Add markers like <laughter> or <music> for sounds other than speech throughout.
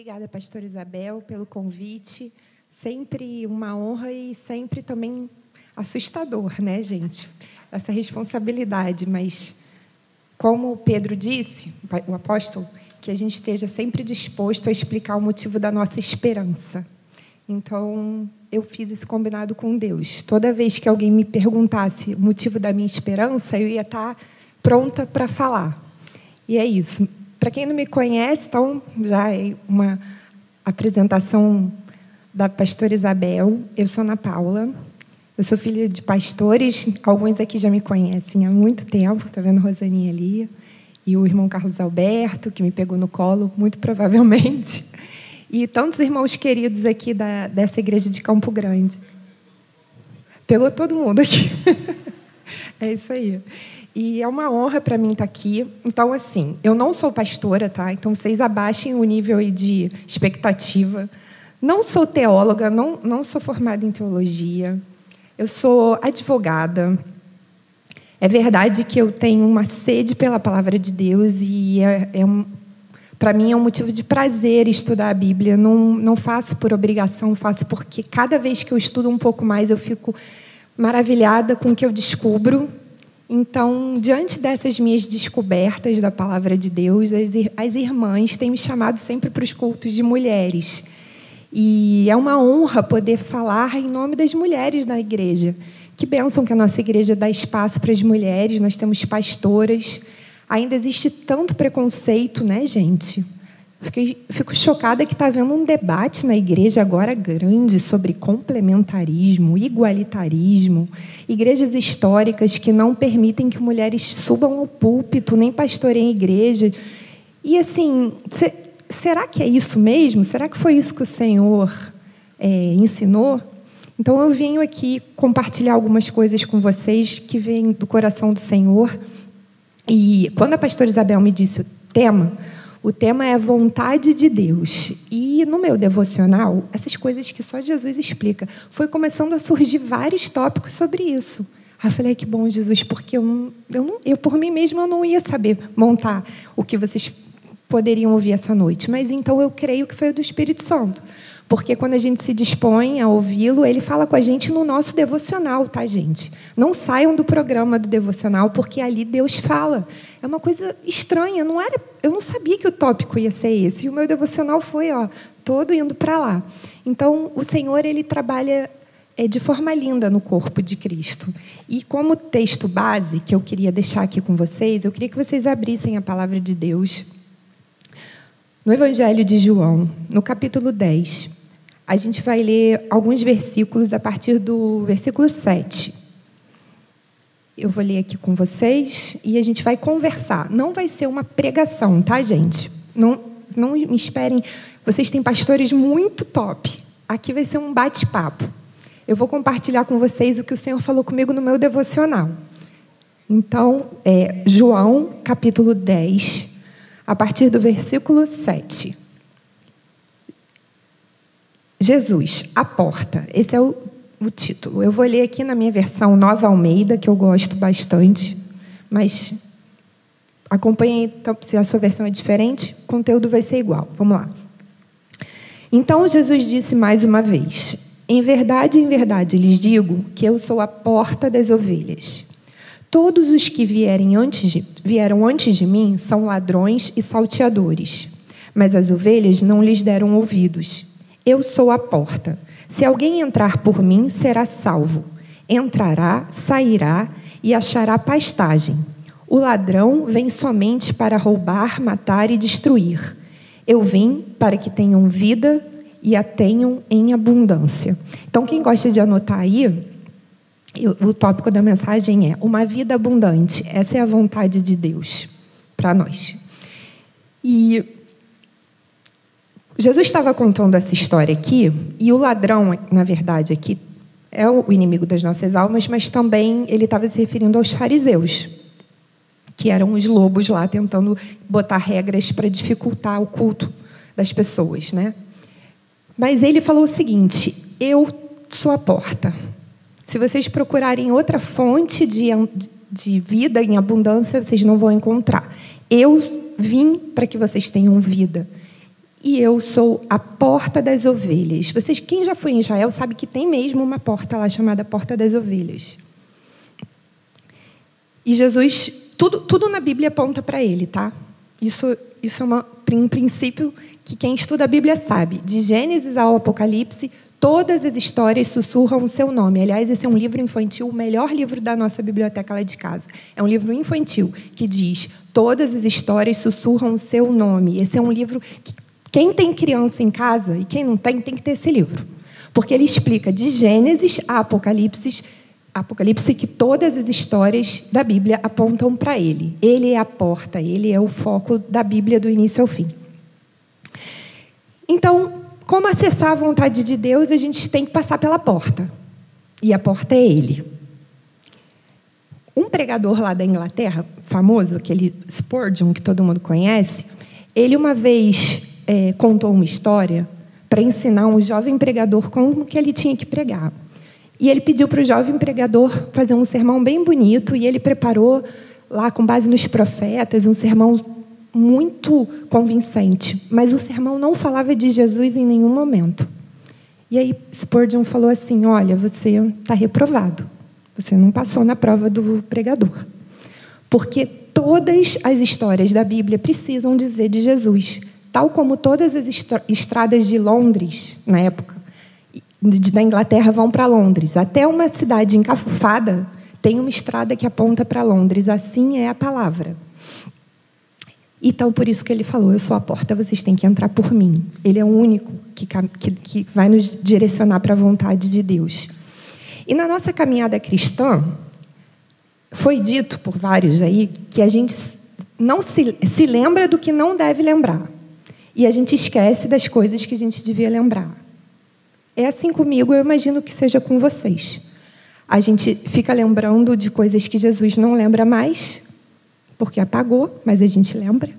Obrigada, pastor Isabel, pelo convite. Sempre uma honra e sempre também assustador, né, gente? Essa responsabilidade, mas como Pedro disse, o apóstolo, que a gente esteja sempre disposto a explicar o motivo da nossa esperança. Então, eu fiz esse combinado com Deus. Toda vez que alguém me perguntasse o motivo da minha esperança, eu ia estar pronta para falar. E é isso. Para quem não me conhece, então já é uma apresentação da pastora Isabel. Eu sou Ana Paula. Eu sou filha de pastores. Alguns aqui já me conhecem há muito tempo. Está vendo a Rosaninha ali? E o irmão Carlos Alberto, que me pegou no colo, muito provavelmente. <laughs> E tantos irmãos queridos aqui da, dessa igreja de Campo Grande. Pegou todo mundo aqui. <laughs> é isso aí. E é uma honra para mim estar tá aqui. Então, assim, eu não sou pastora, tá? Então, vocês abaixem o nível de expectativa. Não sou teóloga, não, não sou formada em teologia. Eu sou advogada. É verdade que eu tenho uma sede pela palavra de Deus e é, é um, para mim é um motivo de prazer estudar a Bíblia. Não, não faço por obrigação, faço porque cada vez que eu estudo um pouco mais eu fico maravilhada com o que eu descubro então, diante dessas minhas descobertas da palavra de Deus, as irmãs têm me chamado sempre para os cultos de mulheres. E é uma honra poder falar em nome das mulheres na igreja. Que bênção que a nossa igreja dá espaço para as mulheres, nós temos pastoras. Ainda existe tanto preconceito, né, gente? Fiquei, fico chocada que está havendo um debate na igreja agora grande sobre complementarismo, igualitarismo, igrejas históricas que não permitem que mulheres subam ao púlpito, nem pastoreiem igreja. E assim, se, será que é isso mesmo? Será que foi isso que o Senhor é, ensinou? Então eu venho aqui compartilhar algumas coisas com vocês que vêm do coração do Senhor. E quando a pastora Isabel me disse o tema, o tema é a vontade de Deus. E no meu devocional, essas coisas que só Jesus explica, foi começando a surgir vários tópicos sobre isso. Aí eu falei, que bom, Jesus, porque eu, eu, não, eu, por mim mesma, eu não ia saber montar o que vocês poderiam ouvir essa noite. Mas então eu creio que foi o do Espírito Santo. Porque quando a gente se dispõe a ouvi-lo, ele fala com a gente no nosso devocional, tá, gente? Não saiam do programa do devocional, porque ali Deus fala. É uma coisa estranha, não era, eu não sabia que o tópico ia ser esse. E o meu devocional foi, ó, todo indo para lá. Então, o Senhor ele trabalha é, de forma linda no corpo de Cristo. E como texto base que eu queria deixar aqui com vocês, eu queria que vocês abrissem a palavra de Deus no Evangelho de João, no capítulo 10. A gente vai ler alguns versículos a partir do versículo 7. Eu vou ler aqui com vocês e a gente vai conversar. Não vai ser uma pregação, tá, gente? Não, não me esperem. Vocês têm pastores muito top. Aqui vai ser um bate-papo. Eu vou compartilhar com vocês o que o Senhor falou comigo no meu devocional. Então, é João, capítulo 10, a partir do versículo 7. Jesus, a porta. Esse é o, o título. Eu vou ler aqui na minha versão Nova Almeida, que eu gosto bastante, mas acompanhe, então, se a sua versão é diferente, o conteúdo vai ser igual. Vamos lá. Então Jesus disse mais uma vez: Em verdade, em verdade lhes digo que eu sou a porta das ovelhas. Todos os que vierem antes de, vieram antes de mim são ladrões e salteadores, mas as ovelhas não lhes deram ouvidos. Eu sou a porta. Se alguém entrar por mim, será salvo. Entrará, sairá e achará pastagem. O ladrão vem somente para roubar, matar e destruir. Eu vim para que tenham vida e a tenham em abundância. Então, quem gosta de anotar aí, o tópico da mensagem é uma vida abundante. Essa é a vontade de Deus para nós. E Jesus estava contando essa história aqui, e o ladrão, na verdade, aqui é o inimigo das nossas almas, mas também ele estava se referindo aos fariseus, que eram os lobos lá tentando botar regras para dificultar o culto das pessoas, né? Mas ele falou o seguinte: Eu sou a porta. Se vocês procurarem outra fonte de, de vida em abundância, vocês não vão encontrar. Eu vim para que vocês tenham vida e eu sou a porta das ovelhas. Vocês, quem já foi em Israel sabe que tem mesmo uma porta lá chamada Porta das Ovelhas. E Jesus, tudo, tudo na Bíblia aponta para ele, tá? Isso, isso é uma, um princípio que quem estuda a Bíblia sabe. De Gênesis ao Apocalipse, todas as histórias sussurram o seu nome. Aliás, esse é um livro infantil, o melhor livro da nossa biblioteca lá de casa. É um livro infantil que diz: todas as histórias sussurram o seu nome. Esse é um livro que quem tem criança em casa e quem não tem, tem que ter esse livro. Porque ele explica de Gênesis a Apocalipse, Apocalipse que todas as histórias da Bíblia apontam para ele. Ele é a porta, ele é o foco da Bíblia do início ao fim. Então, como acessar a vontade de Deus, a gente tem que passar pela porta. E a porta é ele. Um pregador lá da Inglaterra, famoso, aquele Spurgeon que todo mundo conhece, ele uma vez é, contou uma história para ensinar um jovem pregador como que ele tinha que pregar. E ele pediu para o jovem pregador fazer um sermão bem bonito e ele preparou lá com base nos profetas um sermão muito convincente, mas o sermão não falava de Jesus em nenhum momento. E aí Spurgeon falou assim: "Olha, você está reprovado. Você não passou na prova do pregador. Porque todas as histórias da Bíblia precisam dizer de Jesus tal como todas as estradas de Londres, na época, da Inglaterra vão para Londres. Até uma cidade encafufada tem uma estrada que aponta para Londres. Assim é a palavra. Então, por isso que ele falou: Eu sou a porta, vocês têm que entrar por mim. Ele é o único que, que, que vai nos direcionar para a vontade de Deus. E na nossa caminhada cristã, foi dito por vários aí que a gente não se, se lembra do que não deve lembrar e a gente esquece das coisas que a gente devia lembrar. É assim comigo, eu imagino que seja com vocês. A gente fica lembrando de coisas que Jesus não lembra mais, porque apagou, mas a gente lembra.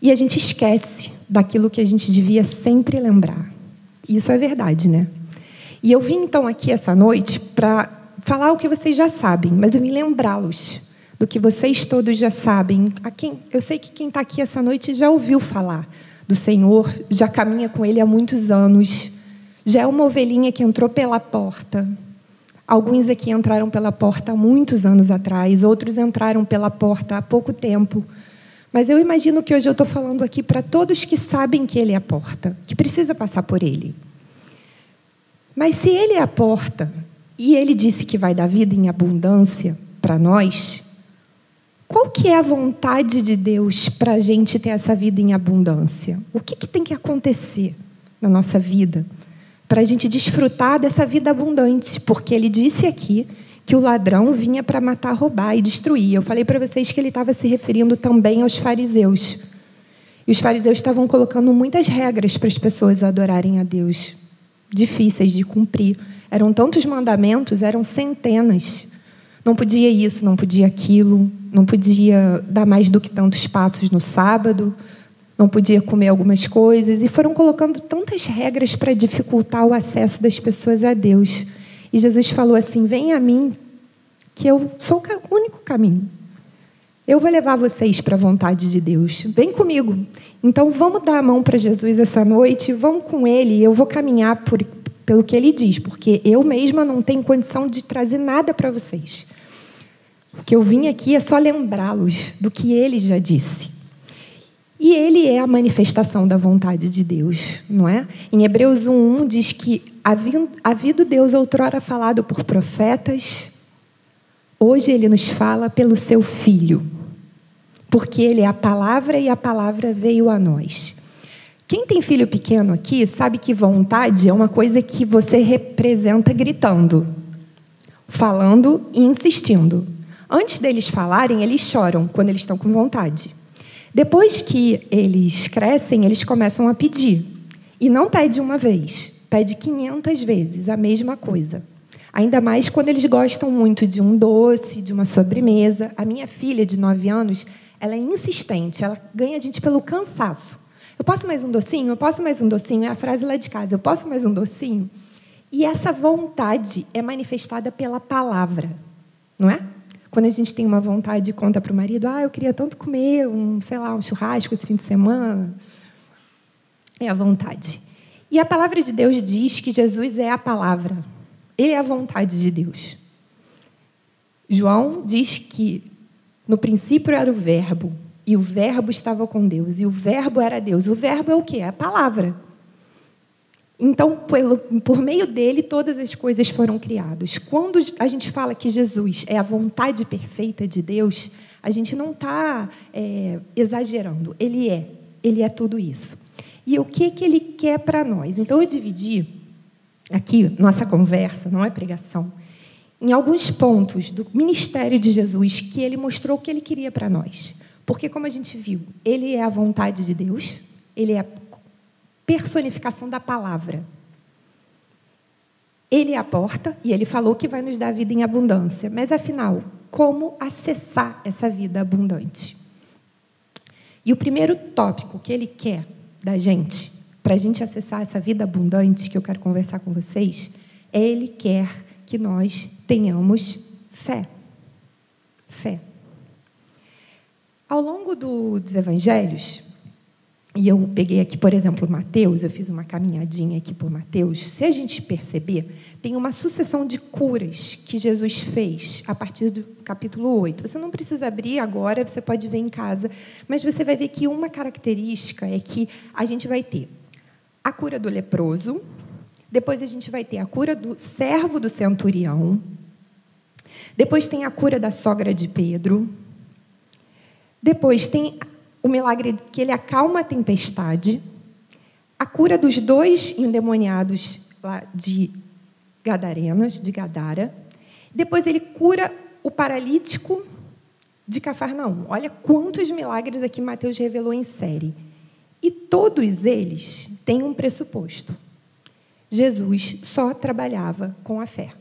E a gente esquece daquilo que a gente devia sempre lembrar. Isso é verdade, né? E eu vim então aqui essa noite para falar o que vocês já sabem, mas eu vim lembrá-los do que vocês todos já sabem. A quem, eu sei que quem está aqui essa noite já ouviu falar do Senhor, já caminha com Ele há muitos anos, já é uma ovelhinha que entrou pela porta. Alguns aqui entraram pela porta há muitos anos atrás, outros entraram pela porta há pouco tempo. Mas eu imagino que hoje eu estou falando aqui para todos que sabem que Ele é a porta, que precisa passar por Ele. Mas se Ele é a porta e Ele disse que vai dar vida em abundância para nós, qual que é a vontade de Deus para a gente ter essa vida em abundância? O que, que tem que acontecer na nossa vida para a gente desfrutar dessa vida abundante? Porque Ele disse aqui que o ladrão vinha para matar, roubar e destruir. Eu falei para vocês que ele estava se referindo também aos fariseus. E os fariseus estavam colocando muitas regras para as pessoas adorarem a Deus, difíceis de cumprir. Eram tantos mandamentos, eram centenas. Não podia isso, não podia aquilo, não podia dar mais do que tantos passos no sábado, não podia comer algumas coisas, e foram colocando tantas regras para dificultar o acesso das pessoas a Deus. E Jesus falou assim: Vem a mim, que eu sou o único caminho. Eu vou levar vocês para a vontade de Deus. Vem comigo. Então vamos dar a mão para Jesus essa noite, vamos com Ele. Eu vou caminhar por, pelo que Ele diz, porque eu mesma não tenho condição de trazer nada para vocês. O que eu vim aqui é só lembrá-los do que ele já disse. E ele é a manifestação da vontade de Deus, não é? Em Hebreus 1:1 diz que havido Deus outrora falado por profetas, hoje ele nos fala pelo seu filho. Porque ele é a palavra e a palavra veio a nós. Quem tem filho pequeno aqui sabe que vontade é uma coisa que você representa gritando, falando e insistindo. Antes deles falarem, eles choram quando eles estão com vontade. Depois que eles crescem, eles começam a pedir. E não pede uma vez, pede 500 vezes a mesma coisa. Ainda mais quando eles gostam muito de um doce, de uma sobremesa. A minha filha, de 9 anos, ela é insistente, ela ganha a gente pelo cansaço. Eu posso mais um docinho? Eu posso mais um docinho? É a frase lá de casa. Eu posso mais um docinho? E essa vontade é manifestada pela palavra, não é? Quando a gente tem uma vontade e conta para o marido, ah, eu queria tanto comer um, sei lá, um churrasco esse fim de semana. é a vontade. E a palavra de Deus diz que Jesus é a palavra. Ele é a vontade de Deus. João diz que no princípio era o Verbo, e o Verbo estava com Deus, e o Verbo era Deus. O Verbo é o quê? É a palavra. Então, pelo, por meio dele, todas as coisas foram criadas. Quando a gente fala que Jesus é a vontade perfeita de Deus, a gente não está é, exagerando. Ele é. Ele é tudo isso. E o que, que ele quer para nós? Então, eu dividi aqui nossa conversa, não é pregação, em alguns pontos do ministério de Jesus que ele mostrou o que ele queria para nós. Porque, como a gente viu, ele é a vontade de Deus, ele é personificação da palavra. Ele é a porta e ele falou que vai nos dar vida em abundância. Mas, afinal, como acessar essa vida abundante? E o primeiro tópico que ele quer da gente, para a gente acessar essa vida abundante que eu quero conversar com vocês, é ele quer que nós tenhamos fé. Fé. Ao longo do, dos evangelhos, e eu peguei aqui, por exemplo, Mateus, eu fiz uma caminhadinha aqui por Mateus. Se a gente perceber, tem uma sucessão de curas que Jesus fez a partir do capítulo 8. Você não precisa abrir agora, você pode ver em casa, mas você vai ver que uma característica é que a gente vai ter a cura do leproso, depois a gente vai ter a cura do servo do centurião. Depois tem a cura da sogra de Pedro. Depois tem o milagre que ele acalma a tempestade. A cura dos dois endemoniados lá de Gadarenas, de Gadara. Depois ele cura o paralítico de Cafarnaum. Olha quantos milagres aqui Mateus revelou em série. E todos eles têm um pressuposto. Jesus só trabalhava com a fé.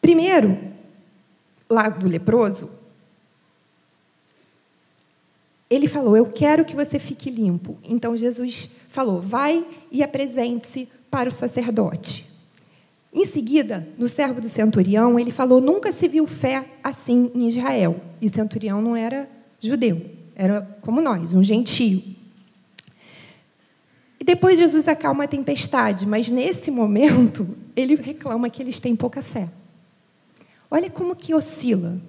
Primeiro, lá do leproso, ele falou: Eu quero que você fique limpo. Então Jesus falou: Vai e apresente-se para o sacerdote. Em seguida, no servo do centurião, ele falou: Nunca se viu fé assim em Israel. E o centurião não era judeu, era como nós, um gentio. E depois Jesus acalma a tempestade, mas nesse momento <laughs> ele reclama que eles têm pouca fé. Olha como que oscila.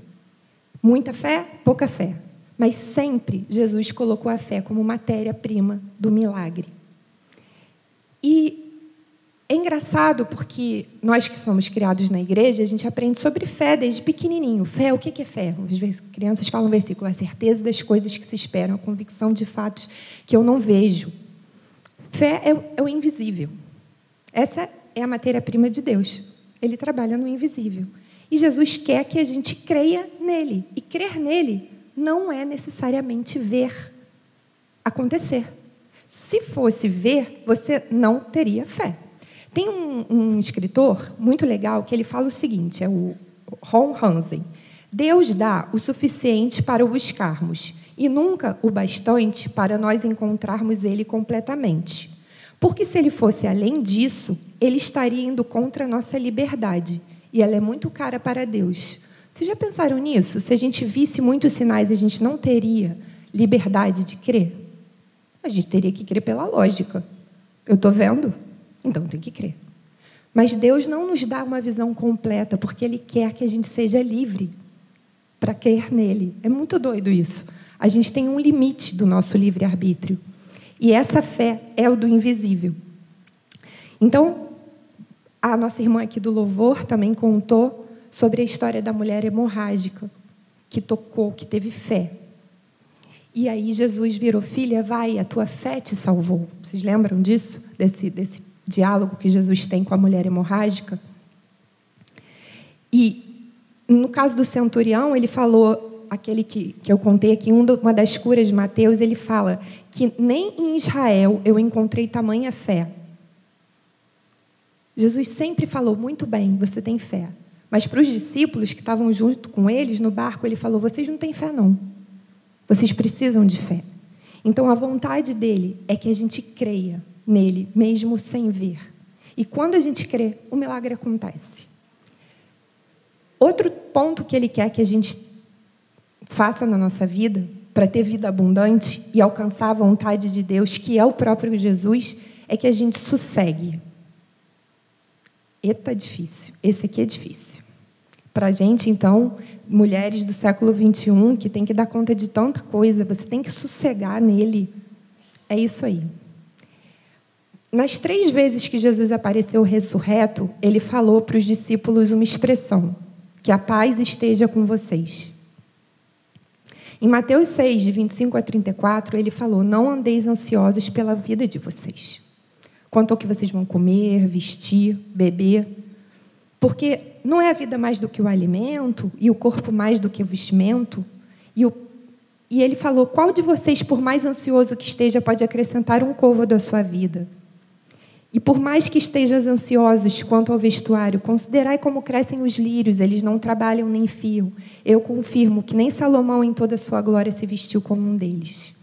Muita fé, pouca fé. Mas sempre Jesus colocou a fé como matéria-prima do milagre. E é engraçado porque nós que somos criados na igreja, a gente aprende sobre fé desde pequenininho. Fé, o que é fé? As crianças falam versículo, a certeza das coisas que se esperam, a convicção de fatos que eu não vejo. Fé é, é o invisível. Essa é a matéria-prima de Deus. Ele trabalha no invisível. E Jesus quer que a gente creia nele. E crer nele não é necessariamente ver acontecer. Se fosse ver, você não teria fé. Tem um, um escritor muito legal que ele fala o seguinte: é o Ron Hansen. Deus dá o suficiente para o buscarmos e nunca o bastante para nós encontrarmos ele completamente. Porque se ele fosse além disso, ele estaria indo contra a nossa liberdade, e ela é muito cara para Deus. Vocês já pensaram nisso? Se a gente visse muitos sinais, a gente não teria liberdade de crer? A gente teria que crer pela lógica. Eu estou vendo, então tenho que crer. Mas Deus não nos dá uma visão completa, porque Ele quer que a gente seja livre para crer nele. É muito doido isso. A gente tem um limite do nosso livre-arbítrio. E essa fé é o do invisível. Então, a nossa irmã aqui do louvor também contou sobre a história da mulher hemorrágica, que tocou, que teve fé. E aí Jesus virou, filha, vai, a tua fé te salvou. Vocês lembram disso? Desse, desse diálogo que Jesus tem com a mulher hemorrágica? E no caso do centurião, ele falou, aquele que, que eu contei aqui, uma das curas de Mateus, ele fala que nem em Israel eu encontrei tamanha fé. Jesus sempre falou muito bem, você tem fé. Mas para os discípulos que estavam junto com eles no barco, ele falou: vocês não têm fé, não. Vocês precisam de fé. Então a vontade dele é que a gente creia nele, mesmo sem ver. E quando a gente crê, o milagre acontece. Outro ponto que ele quer que a gente faça na nossa vida para ter vida abundante e alcançar a vontade de Deus, que é o próprio Jesus, é que a gente sossegue. Eita, difícil. Esse aqui é difícil. Para a gente, então, mulheres do século XXI, que tem que dar conta de tanta coisa, você tem que sossegar nele. É isso aí. Nas três vezes que Jesus apareceu ressurreto, ele falou para os discípulos uma expressão: que a paz esteja com vocês. Em Mateus 6, de 25 a 34, ele falou: Não andeis ansiosos pela vida de vocês, quanto ao que vocês vão comer, vestir, beber. Porque não é a vida mais do que o alimento, e o corpo mais do que o vestimento. E, o... e ele falou: Qual de vocês, por mais ansioso que esteja, pode acrescentar um côvado à sua vida? E por mais que estejas ansiosos quanto ao vestuário, considerai como crescem os lírios, eles não trabalham nem fiam. Eu confirmo que nem Salomão, em toda a sua glória, se vestiu como um deles.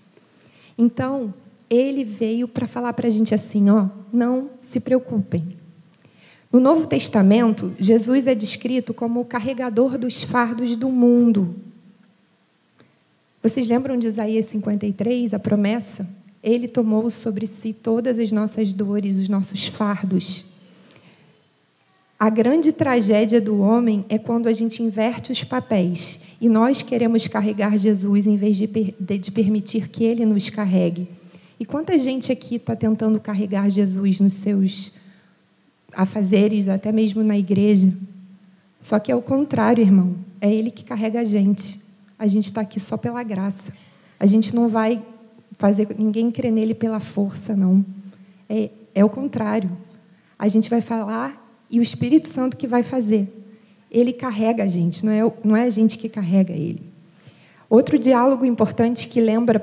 Então, ele veio para falar para a gente assim: ó, não se preocupem. No Novo Testamento, Jesus é descrito como o carregador dos fardos do mundo. Vocês lembram de Isaías 53, a promessa? Ele tomou sobre si todas as nossas dores, os nossos fardos. A grande tragédia do homem é quando a gente inverte os papéis e nós queremos carregar Jesus em vez de, de permitir que ele nos carregue. E quanta gente aqui está tentando carregar Jesus nos seus afazeres, até mesmo na igreja? Só que é o contrário, irmão. É ele que carrega a gente. A gente está aqui só pela graça. A gente não vai fazer ninguém crer nele pela força, não. É, é o contrário. A gente vai falar e o Espírito Santo que vai fazer. Ele carrega a gente, não é, não é a gente que carrega ele. Outro diálogo importante que lembra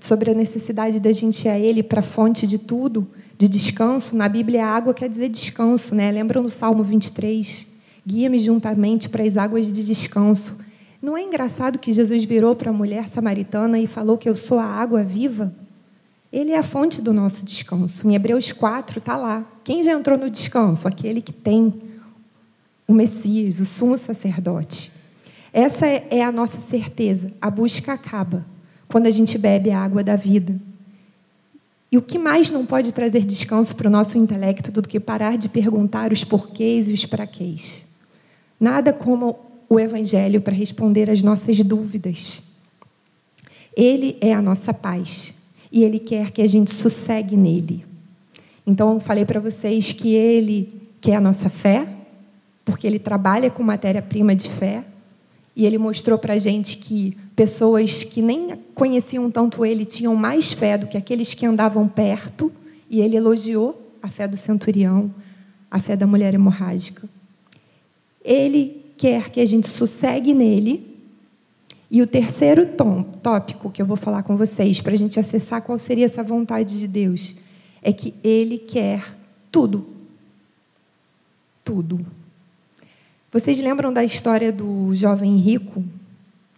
sobre a necessidade da gente ir a ele para a fonte de tudo, de descanso, na Bíblia a água quer dizer descanso, né? Lembra no Salmo 23? Guia-me juntamente para as águas de descanso. Não é engraçado que Jesus virou para a mulher samaritana e falou que eu sou a água viva? Ele é a fonte do nosso descanso. Em Hebreus 4 está lá. Quem já entrou no descanso? Aquele que tem o Messias, o sumo sacerdote. Essa é a nossa certeza. A busca acaba quando a gente bebe a água da vida. E o que mais não pode trazer descanso para o nosso intelecto do que parar de perguntar os porquês e os praquês? Nada como o Evangelho para responder às nossas dúvidas. Ele é a nossa paz e Ele quer que a gente sossegue nele. Então, falei para vocês que Ele quer a nossa fé, porque Ele trabalha com matéria-prima de fé, e Ele mostrou para a gente que pessoas que nem conheciam tanto Ele tinham mais fé do que aqueles que andavam perto, e Ele elogiou a fé do centurião, a fé da mulher hemorrágica. Ele quer que a gente sossegue nele. E o terceiro tom, tópico que eu vou falar com vocês, para a gente acessar qual seria essa vontade de Deus, é que ele quer tudo. Tudo. Vocês lembram da história do jovem rico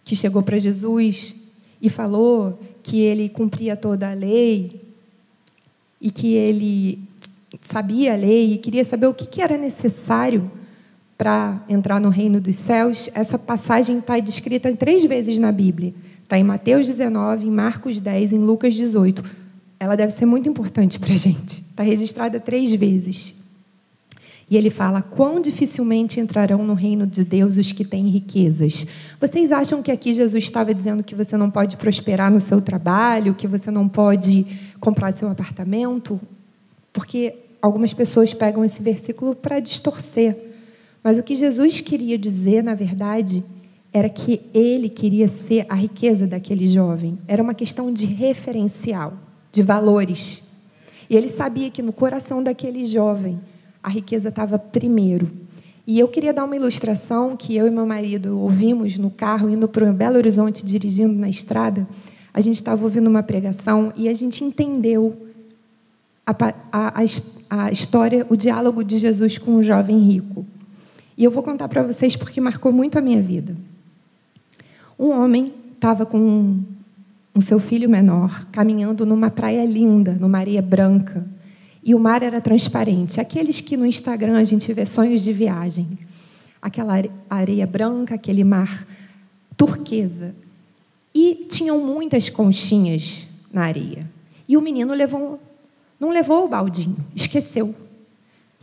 que chegou para Jesus e falou que ele cumpria toda a lei e que ele sabia a lei e queria saber o que era necessário para entrar no reino dos céus, essa passagem está descrita três vezes na Bíblia. Está em Mateus 19, em Marcos 10, em Lucas 18. Ela deve ser muito importante para a gente. Está registrada três vezes. E ele fala: Quão dificilmente entrarão no reino de Deus os que têm riquezas? Vocês acham que aqui Jesus estava dizendo que você não pode prosperar no seu trabalho, que você não pode comprar seu apartamento? Porque algumas pessoas pegam esse versículo para distorcer. Mas o que Jesus queria dizer, na verdade, era que ele queria ser a riqueza daquele jovem. Era uma questão de referencial, de valores. E ele sabia que no coração daquele jovem a riqueza estava primeiro. E eu queria dar uma ilustração que eu e meu marido ouvimos no carro, indo para Belo Horizonte, dirigindo na estrada. A gente estava ouvindo uma pregação e a gente entendeu a, a, a, a história, o diálogo de Jesus com o jovem rico. E eu vou contar para vocês porque marcou muito a minha vida. Um homem estava com um, um seu filho menor caminhando numa praia linda, numa areia branca. E o mar era transparente. Aqueles que no Instagram a gente vê sonhos de viagem. Aquela areia branca, aquele mar turquesa. E tinham muitas conchinhas na areia. E o menino levou, não levou o baldinho, esqueceu.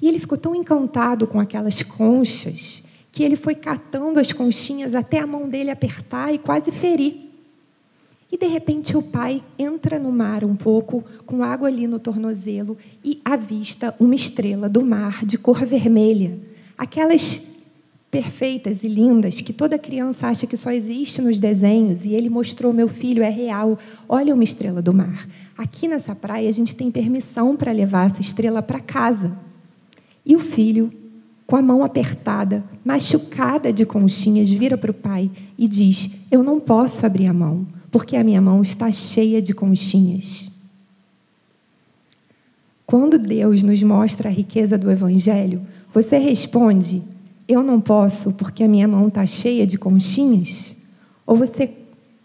E ele ficou tão encantado com aquelas conchas que ele foi catando as conchinhas até a mão dele apertar e quase ferir. E de repente o pai entra no mar um pouco, com água ali no tornozelo, e avista uma estrela do mar de cor vermelha. Aquelas perfeitas e lindas que toda criança acha que só existe nos desenhos, e ele mostrou: meu filho, é real, olha uma estrela do mar. Aqui nessa praia a gente tem permissão para levar essa estrela para casa. E o filho, com a mão apertada, machucada de conchinhas, vira para o pai e diz: Eu não posso abrir a mão porque a minha mão está cheia de conchinhas. Quando Deus nos mostra a riqueza do Evangelho, você responde: Eu não posso porque a minha mão está cheia de conchinhas? Ou você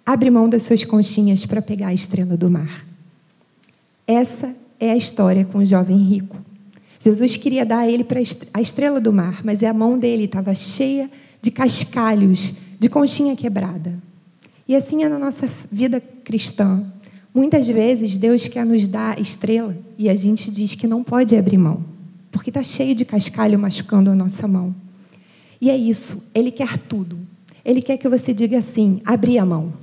abre mão das suas conchinhas para pegar a estrela do mar? Essa é a história com o jovem rico. Jesus queria dar a ele a estrela do mar, mas a mão dele estava cheia de cascalhos, de conchinha quebrada. E assim é na nossa vida cristã. Muitas vezes Deus quer nos dar estrela e a gente diz que não pode abrir mão, porque está cheio de cascalho machucando a nossa mão. E é isso, Ele quer tudo. Ele quer que você diga assim: abri a mão,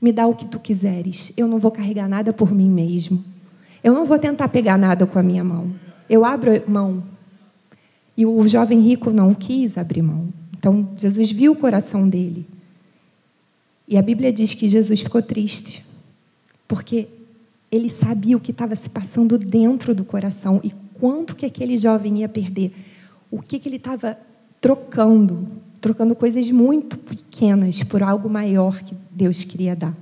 me dá o que tu quiseres, eu não vou carregar nada por mim mesmo. Eu não vou tentar pegar nada com a minha mão. Eu abro mão. E o jovem rico não quis abrir mão. Então Jesus viu o coração dele. E a Bíblia diz que Jesus ficou triste, porque ele sabia o que estava se passando dentro do coração e quanto que aquele jovem ia perder. O que, que ele estava trocando, trocando coisas muito pequenas por algo maior que Deus queria dar.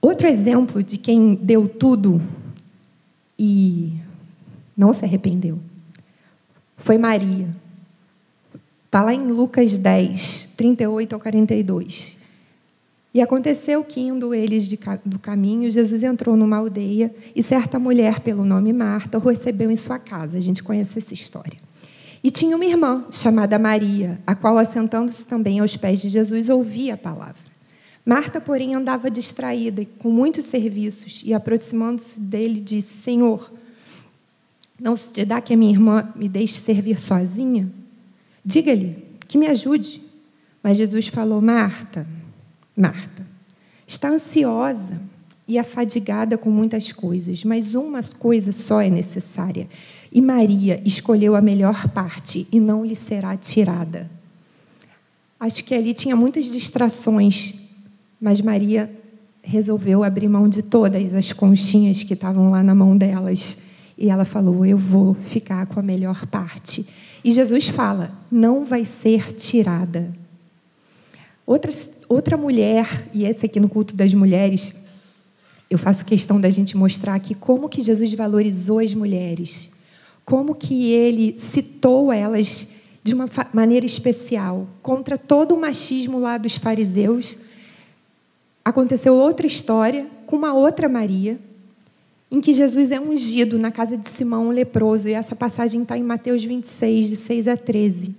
Outro exemplo de quem deu tudo e não se arrependeu foi Maria. Está lá em Lucas 10, 38 ao 42. E aconteceu que, indo eles de, do caminho, Jesus entrou numa aldeia e certa mulher, pelo nome Marta, o recebeu em sua casa. A gente conhece essa história. E tinha uma irmã, chamada Maria, a qual, assentando-se também aos pés de Jesus, ouvia a palavra. Marta, porém, andava distraída com muitos serviços e, aproximando-se dele, disse: Senhor, não se te dá que a minha irmã me deixe servir sozinha? Diga-lhe que me ajude. Mas Jesus falou: Marta, Marta, está ansiosa e afadigada com muitas coisas, mas uma coisa só é necessária. E Maria escolheu a melhor parte e não lhe será tirada. Acho que ali tinha muitas distrações, mas Maria resolveu abrir mão de todas as conchinhas que estavam lá na mão delas. E ela falou: Eu vou ficar com a melhor parte. E Jesus fala: não vai ser tirada. Outra, outra mulher, e esse aqui no culto das mulheres, eu faço questão da gente mostrar aqui como que Jesus valorizou as mulheres, como que ele citou elas de uma maneira especial contra todo o machismo lá dos fariseus. Aconteceu outra história com uma outra Maria, em que Jesus é ungido na casa de Simão, o leproso, e essa passagem está em Mateus 26, de 6 a 13.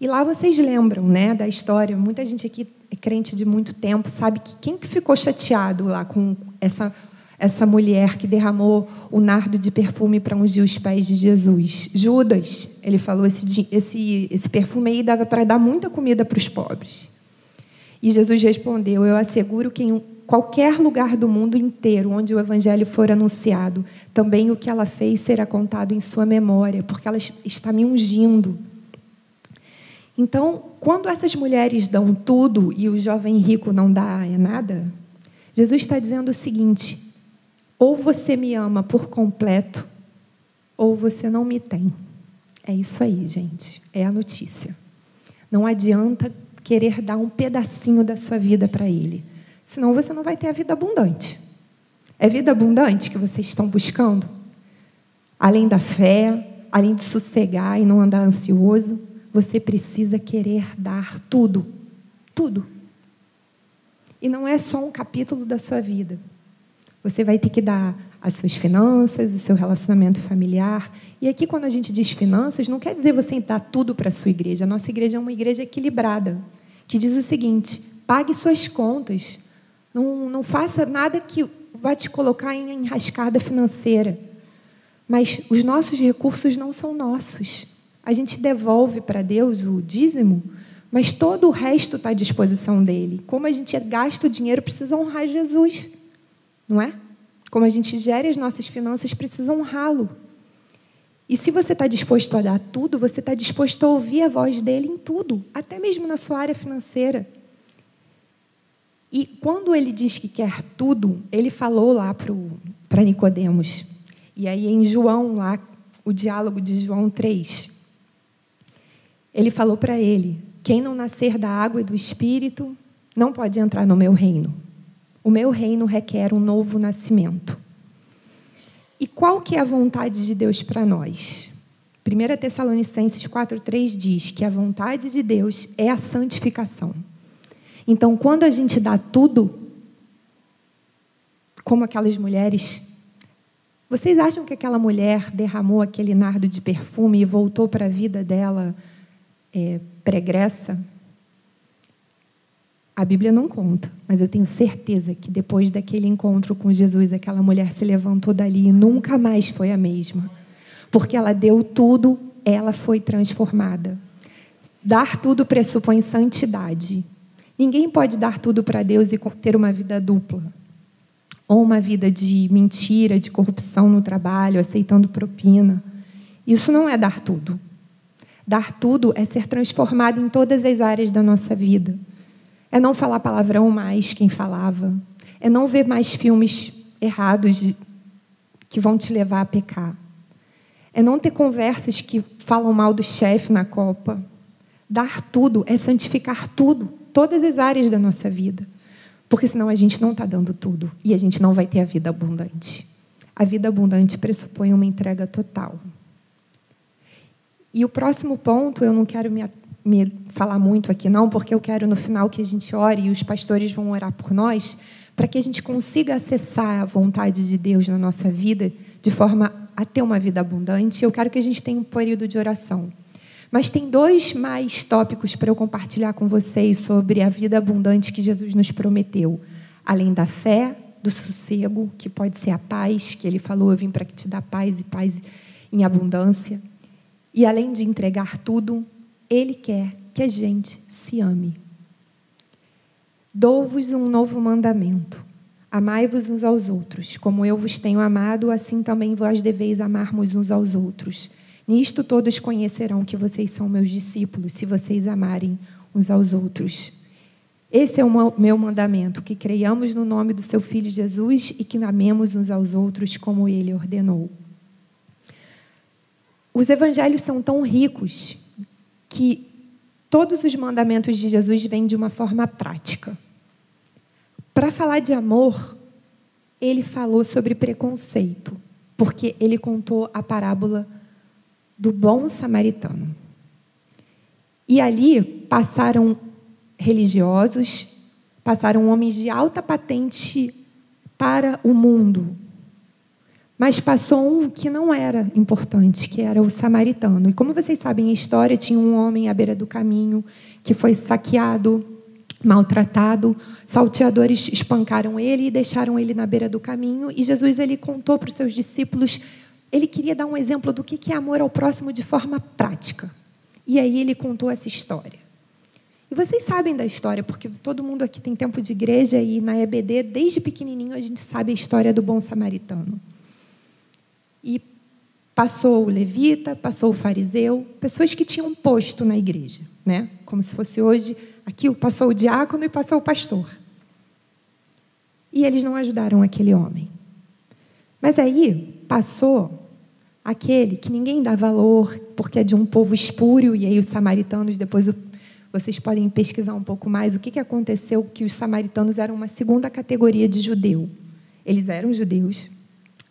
E lá vocês lembram né, da história, muita gente aqui é crente de muito tempo, sabe que quem que ficou chateado lá com essa, essa mulher que derramou o nardo de perfume para ungir os pés de Jesus? Judas. Ele falou, esse, esse, esse perfume aí dava para dar muita comida para os pobres. E Jesus respondeu, eu asseguro que qualquer lugar do mundo inteiro onde o evangelho for anunciado, também o que ela fez será contado em sua memória, porque ela está me ungindo. Então, quando essas mulheres dão tudo e o jovem rico não dá nada, Jesus está dizendo o seguinte: ou você me ama por completo, ou você não me tem. É isso aí, gente. É a notícia. Não adianta querer dar um pedacinho da sua vida para Ele. Senão você não vai ter a vida abundante. É vida abundante que vocês estão buscando? Além da fé, além de sossegar e não andar ansioso, você precisa querer dar tudo. Tudo. E não é só um capítulo da sua vida. Você vai ter que dar as suas finanças, o seu relacionamento familiar. E aqui, quando a gente diz finanças, não quer dizer você dar tudo para a sua igreja. A nossa igreja é uma igreja equilibrada, que diz o seguinte: Pague suas contas. Não, não faça nada que vá te colocar em enrascada financeira. Mas os nossos recursos não são nossos. A gente devolve para Deus o dízimo, mas todo o resto está à disposição dele. Como a gente gasta o dinheiro, precisa honrar Jesus, não é? Como a gente gera as nossas finanças, precisa honrá-lo. E se você está disposto a dar tudo, você está disposto a ouvir a voz dele em tudo, até mesmo na sua área financeira. E quando ele diz que quer tudo, ele falou lá para Nicodemos. E aí em João, lá, o diálogo de João 3, ele falou para ele: Quem não nascer da água e do espírito não pode entrar no meu reino. O meu reino requer um novo nascimento. E qual que é a vontade de Deus para nós? 1 Tessalonicenses 4,3 diz que a vontade de Deus é a santificação. Então, quando a gente dá tudo, como aquelas mulheres, vocês acham que aquela mulher derramou aquele nardo de perfume e voltou para a vida dela é, pregressa? A Bíblia não conta, mas eu tenho certeza que depois daquele encontro com Jesus, aquela mulher se levantou dali e nunca mais foi a mesma. Porque ela deu tudo, ela foi transformada. Dar tudo pressupõe santidade. Ninguém pode dar tudo para Deus e ter uma vida dupla. Ou uma vida de mentira, de corrupção no trabalho, aceitando propina. Isso não é dar tudo. Dar tudo é ser transformado em todas as áreas da nossa vida. É não falar palavrão mais quem falava. É não ver mais filmes errados que vão te levar a pecar. É não ter conversas que falam mal do chefe na copa. Dar tudo é santificar tudo, todas as áreas da nossa vida. Porque senão a gente não está dando tudo e a gente não vai ter a vida abundante. A vida abundante pressupõe uma entrega total. E o próximo ponto, eu não quero me me falar muito aqui, não, porque eu quero no final que a gente ore e os pastores vão orar por nós, para que a gente consiga acessar a vontade de Deus na nossa vida de forma a ter uma vida abundante. Eu quero que a gente tenha um período de oração. Mas tem dois mais tópicos para eu compartilhar com vocês sobre a vida abundante que Jesus nos prometeu. Além da fé, do sossego, que pode ser a paz, que ele falou, eu vim para te dá paz e paz em abundância. E além de entregar tudo, ele quer que a gente se ame. Dou-vos um novo mandamento. Amai-vos uns aos outros. Como eu vos tenho amado, assim também vós deveis amar-vos uns aos outros. Nisto todos conhecerão que vocês são meus discípulos, se vocês amarem uns aos outros. Esse é o meu mandamento: que creiamos no nome do seu Filho Jesus e que amemos uns aos outros como ele ordenou. Os evangelhos são tão ricos que todos os mandamentos de Jesus vêm de uma forma prática. Para falar de amor, ele falou sobre preconceito, porque ele contou a parábola do bom samaritano. E ali passaram religiosos, passaram homens de alta patente para o mundo, mas passou um que não era importante, que era o samaritano. E como vocês sabem a história, tinha um homem à beira do caminho que foi saqueado, maltratado. Salteadores espancaram ele e deixaram ele na beira do caminho. E Jesus ele contou para os seus discípulos, ele queria dar um exemplo do que é amor ao próximo de forma prática. E aí ele contou essa história. E vocês sabem da história, porque todo mundo aqui tem tempo de igreja e na EBD, desde pequenininho, a gente sabe a história do bom samaritano. E passou o levita, passou o fariseu, pessoas que tinham posto na igreja, né? Como se fosse hoje, aqui passou o diácono e passou o pastor. E eles não ajudaram aquele homem. Mas aí passou aquele que ninguém dá valor, porque é de um povo espúrio, e aí os samaritanos, depois vocês podem pesquisar um pouco mais o que, que aconteceu, que os samaritanos eram uma segunda categoria de judeu. Eles eram judeus,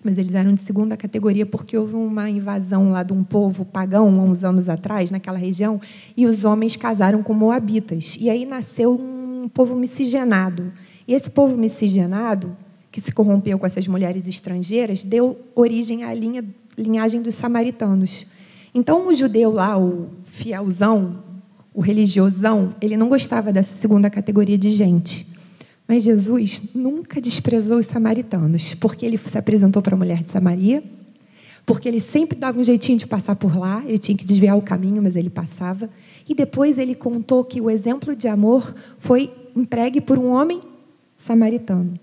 mas eles eram de segunda categoria porque houve uma invasão lá de um povo pagão há uns anos atrás, naquela região, e os homens casaram com moabitas. E aí nasceu um povo miscigenado. E esse povo miscigenado, que se corrompeu com essas mulheres estrangeiras, deu origem à linha, linhagem dos samaritanos. Então, o judeu lá, o fielzão, o religiosão, ele não gostava dessa segunda categoria de gente. Mas Jesus nunca desprezou os samaritanos, porque ele se apresentou para a mulher de Samaria, porque ele sempre dava um jeitinho de passar por lá, ele tinha que desviar o caminho, mas ele passava. E depois ele contou que o exemplo de amor foi entregue por um homem samaritano.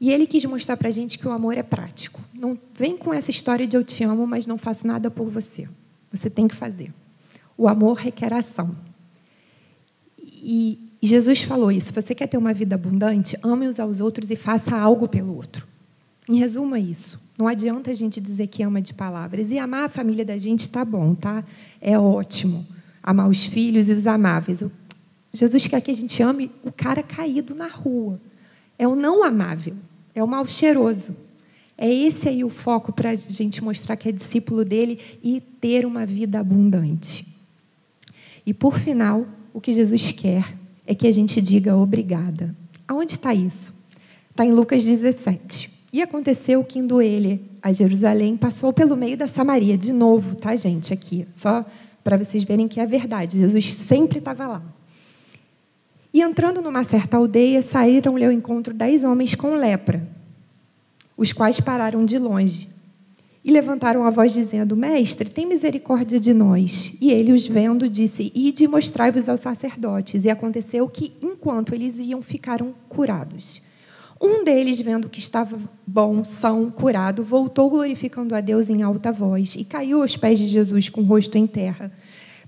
E ele quis mostrar para a gente que o amor é prático. Não vem com essa história de eu te amo, mas não faço nada por você. Você tem que fazer. O amor requer ação. E Jesus falou isso. Você quer ter uma vida abundante? Ame uns aos outros e faça algo pelo outro. Em resumo, é isso. Não adianta a gente dizer que ama de palavras. E amar a família da gente está bom, tá? É ótimo. Amar os filhos e os amáveis. Jesus quer que a gente ame o cara caído na rua. É o não amável. É o mal cheiroso. É esse aí o foco para a gente mostrar que é discípulo dele e ter uma vida abundante. E por final, o que Jesus quer é que a gente diga obrigada. Aonde está isso? Está em Lucas 17. E aconteceu que, indo ele a Jerusalém, passou pelo meio da Samaria. De novo, tá, gente? Aqui, só para vocês verem que é verdade. Jesus sempre estava lá. E entrando numa certa aldeia, saíram-lhe ao encontro dez homens com lepra, os quais pararam de longe e levantaram a voz, dizendo: Mestre, tem misericórdia de nós. E ele, os vendo, disse: Ide e mostrai-vos aos sacerdotes. E aconteceu que, enquanto eles iam, ficaram curados. Um deles, vendo que estava bom, são, curado, voltou glorificando a Deus em alta voz e caiu aos pés de Jesus com o rosto em terra,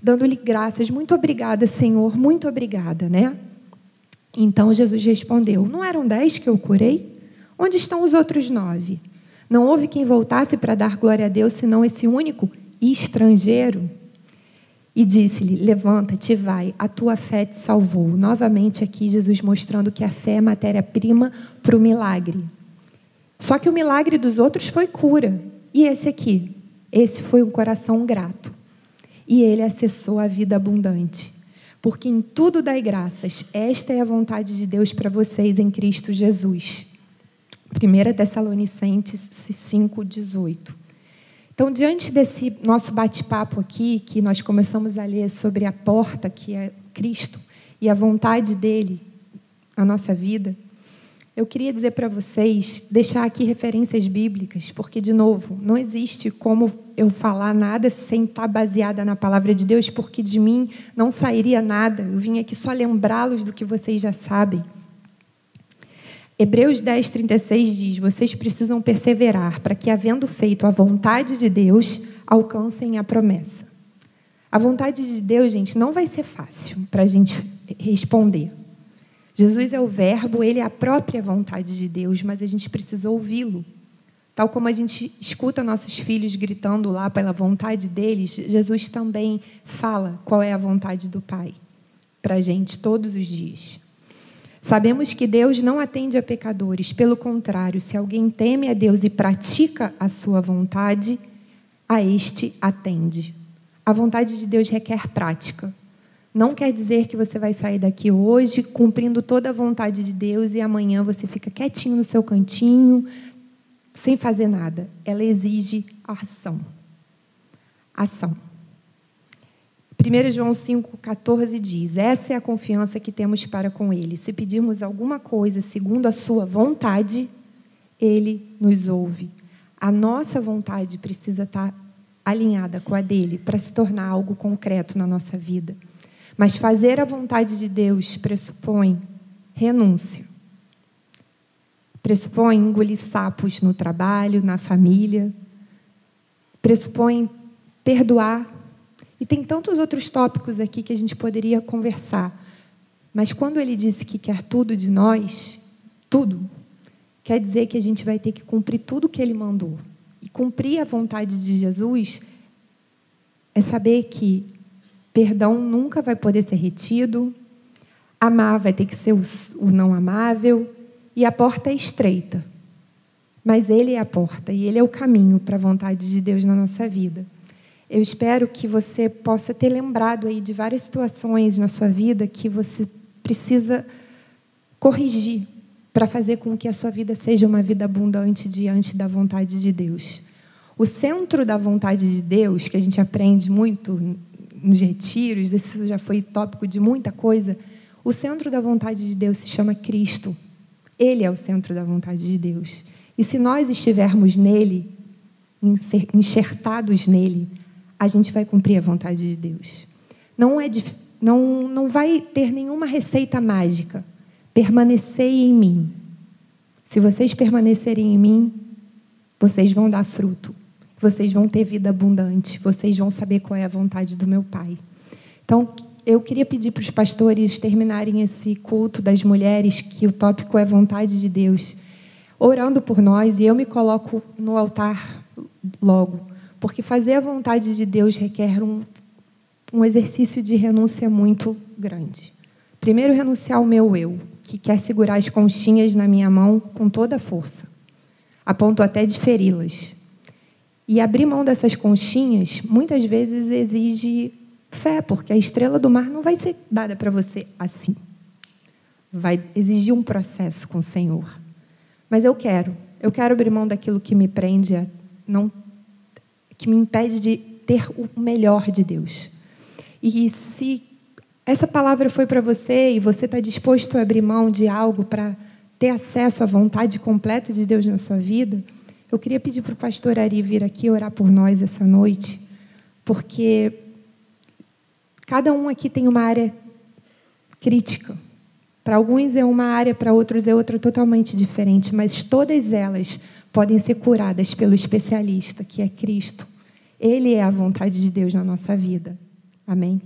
dando-lhe graças. Muito obrigada, Senhor, muito obrigada, né? Então Jesus respondeu: Não eram dez que eu curei? Onde estão os outros nove? Não houve quem voltasse para dar glória a Deus senão esse único estrangeiro. E disse-lhe: Levanta-te, vai, a tua fé te salvou. Novamente, aqui, Jesus mostrando que a fé é matéria-prima para o milagre. Só que o milagre dos outros foi cura. E esse aqui? Esse foi um coração grato. E ele acessou a vida abundante. Porque em tudo dai graças. Esta é a vontade de Deus para vocês em Cristo Jesus. 1 Tessalonicenses 5,18. Então, diante desse nosso bate-papo aqui, que nós começamos a ler sobre a porta, que é Cristo, e a vontade dele na nossa vida, eu queria dizer para vocês, deixar aqui referências bíblicas, porque, de novo, não existe como eu falar nada sem estar baseada na palavra de Deus, porque de mim não sairia nada. Eu vim aqui só lembrá-los do que vocês já sabem. Hebreus 10, 36 diz: Vocês precisam perseverar para que, havendo feito a vontade de Deus, alcancem a promessa. A vontade de Deus, gente, não vai ser fácil para a gente responder. Jesus é o Verbo, ele é a própria vontade de Deus, mas a gente precisa ouvi-lo. Tal como a gente escuta nossos filhos gritando lá pela vontade deles, Jesus também fala qual é a vontade do Pai para a gente todos os dias. Sabemos que Deus não atende a pecadores, pelo contrário, se alguém teme a Deus e pratica a sua vontade, a este atende. A vontade de Deus requer prática. Não quer dizer que você vai sair daqui hoje cumprindo toda a vontade de Deus e amanhã você fica quietinho no seu cantinho, sem fazer nada. Ela exige ação. Ação. 1 João 5,14 diz: Essa é a confiança que temos para com Ele. Se pedirmos alguma coisa segundo a Sua vontade, Ele nos ouve. A nossa vontade precisa estar alinhada com a dele para se tornar algo concreto na nossa vida. Mas fazer a vontade de Deus pressupõe renúncia. Pressupõe engolir sapos no trabalho, na família. Pressupõe perdoar e tem tantos outros tópicos aqui que a gente poderia conversar. Mas quando ele disse que quer tudo de nós, tudo, quer dizer que a gente vai ter que cumprir tudo que ele mandou. E cumprir a vontade de Jesus é saber que perdão nunca vai poder ser retido, amar vai ter que ser o, não amável, e a porta é estreita. Mas ele é a porta e ele é o caminho para a vontade de Deus na nossa vida. Eu espero que você possa ter lembrado aí de várias situações na sua vida que você precisa corrigir para fazer com que a sua vida seja uma vida abundante diante da vontade de Deus. O centro da vontade de Deus, que a gente aprende muito nos retiros, isso já foi tópico de muita coisa. O centro da vontade de Deus se chama Cristo. Ele é o centro da vontade de Deus. E se nós estivermos nele, enxertados nele, a gente vai cumprir a vontade de Deus. Não, é, não, não vai ter nenhuma receita mágica. Permanecei em mim. Se vocês permanecerem em mim, vocês vão dar fruto. Vocês vão ter vida abundante. Vocês vão saber qual é a vontade do meu Pai. Então, eu queria pedir para os pastores terminarem esse culto das mulheres, que o tópico é vontade de Deus, orando por nós, e eu me coloco no altar logo, porque fazer a vontade de Deus requer um, um exercício de renúncia muito grande. Primeiro, renunciar ao meu eu, que quer segurar as conchinhas na minha mão com toda a força, a ponto até de feri-las. E abrir mão dessas conchinhas muitas vezes exige fé, porque a estrela do mar não vai ser dada para você assim. Vai exigir um processo com o Senhor. Mas eu quero, eu quero abrir mão daquilo que me prende, a não, que me impede de ter o melhor de Deus. E se essa palavra foi para você e você está disposto a abrir mão de algo para ter acesso à vontade completa de Deus na sua vida, eu queria pedir para o pastor Ari vir aqui orar por nós essa noite, porque Cada um aqui tem uma área crítica. Para alguns é uma área, para outros é outra totalmente diferente, mas todas elas podem ser curadas pelo especialista, que é Cristo. Ele é a vontade de Deus na nossa vida. Amém?